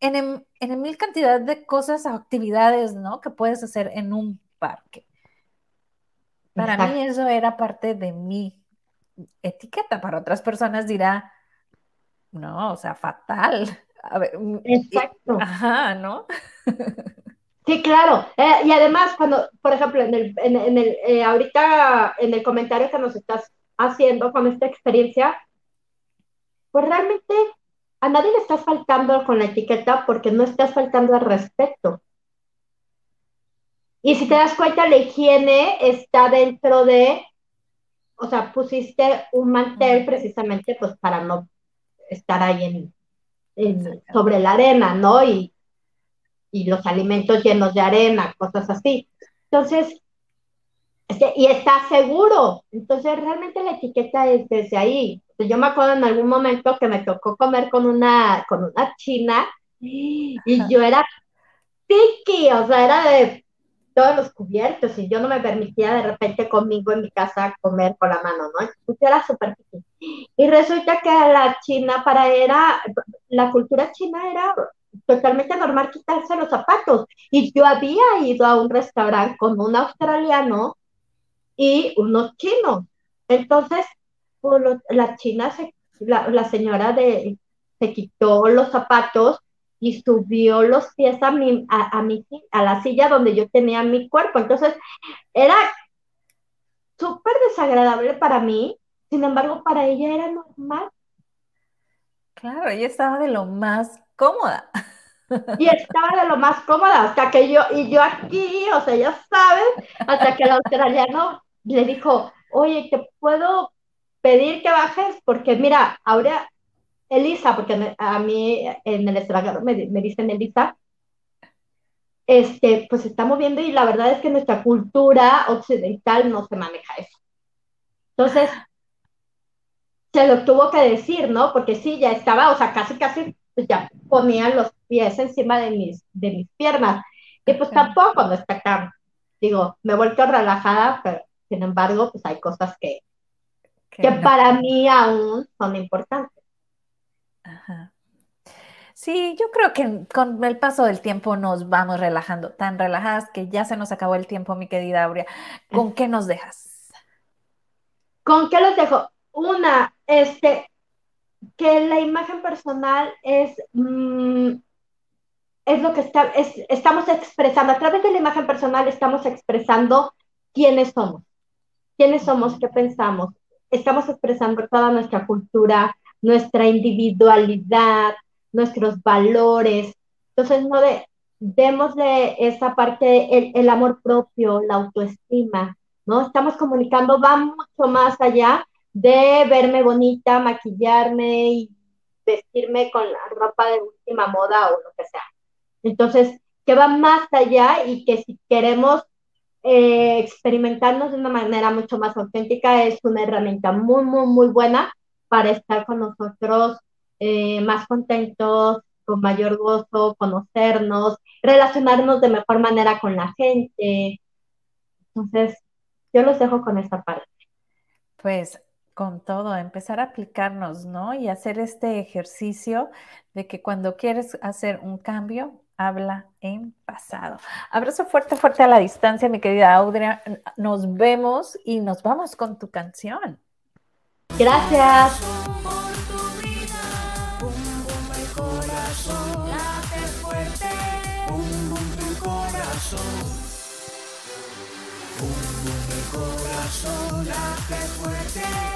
en, en, mil cantidad de cosas o actividades, ¿no? Que puedes hacer en un parque. Para mí eso era parte de mi etiqueta. Para otras personas dirá, no, o sea, fatal. *laughs* Mm, Exacto. Ajá, ¿no? *laughs* Sí, claro. Eh, y además, cuando, por ejemplo, en el, en, el eh, ahorita en el comentario que nos estás haciendo con esta experiencia, pues realmente a nadie le estás faltando con la etiqueta porque no estás faltando al respeto. Y si te das cuenta, la higiene está dentro de, o sea, pusiste un mantel precisamente pues para no estar ahí en, sobre la arena, ¿no? Y, y los alimentos llenos de arena, cosas así. Entonces, este, y está seguro. Entonces, realmente la etiqueta es desde ahí. Yo me acuerdo en algún momento que me tocó comer con una, con una china y yo era piqui, o sea, era de todos los cubiertos y yo no me permitía de repente conmigo en mi casa comer con la mano, ¿no? Entonces era súper piqui. Y resulta que la china para era, la cultura china era totalmente normal quitarse los zapatos. Y yo había ido a un restaurante con un australiano y unos chinos. Entonces, pues, la china, se, la, señora de, se quitó los zapatos y subió los pies a, mi, a, a, a la silla donde yo tenía mi cuerpo. Entonces, era súper desagradable para mí, sin embargo, para ella era normal. Claro, ella estaba de lo más cómoda. Y estaba de lo más cómoda, hasta que yo, y yo aquí, o sea, ya sabes, hasta que el australiano le dijo, oye, ¿te puedo pedir que bajes? Porque mira, ahora, Elisa, porque a mí en el extranjero me, dicen Elisa, este, pues se está moviendo y la verdad es que nuestra cultura occidental no se maneja eso. Entonces, se lo tuvo que decir, ¿no? Porque sí, ya estaba, o sea, casi, casi, pues ya ponía los pies encima de mis, de mis piernas. Y pues tampoco no está acá. Digo, me he vuelto relajada, pero sin embargo, pues hay cosas que, que para mí aún son importantes. Ajá. Sí, yo creo que con el paso del tiempo nos vamos relajando, tan relajadas que ya se nos acabó el tiempo, mi querida Aurea. ¿Con qué nos dejas? ¿Con qué los dejo? Una, este, que la imagen personal es, mm, es lo que está, estamos expresando, a través de la imagen personal estamos expresando quiénes somos quiénes somos, qué pensamos. Estamos expresando toda nuestra cultura, nuestra individualidad, nuestros valores. Entonces, no de, démosle esa parte, el, el amor propio, la autoestima, ¿no? Estamos comunicando, va mucho más allá de verme bonita, maquillarme y vestirme con la ropa de última moda o lo que sea. Entonces, que va más allá y que si queremos eh, experimentarnos de una manera mucho más auténtica es una herramienta muy, muy, muy buena para estar con nosotros eh, más contentos, con mayor gozo, conocernos, relacionarnos de mejor manera con la gente. Entonces, yo los dejo con esta parte. Pues con todo, empezar a aplicarnos, ¿no? Y hacer este ejercicio de que cuando quieres hacer un cambio, habla en pasado. Abrazo fuerte, fuerte a la distancia, mi querida Audrey. Nos vemos y nos vamos con tu canción. Gracias. corazón late fuerte,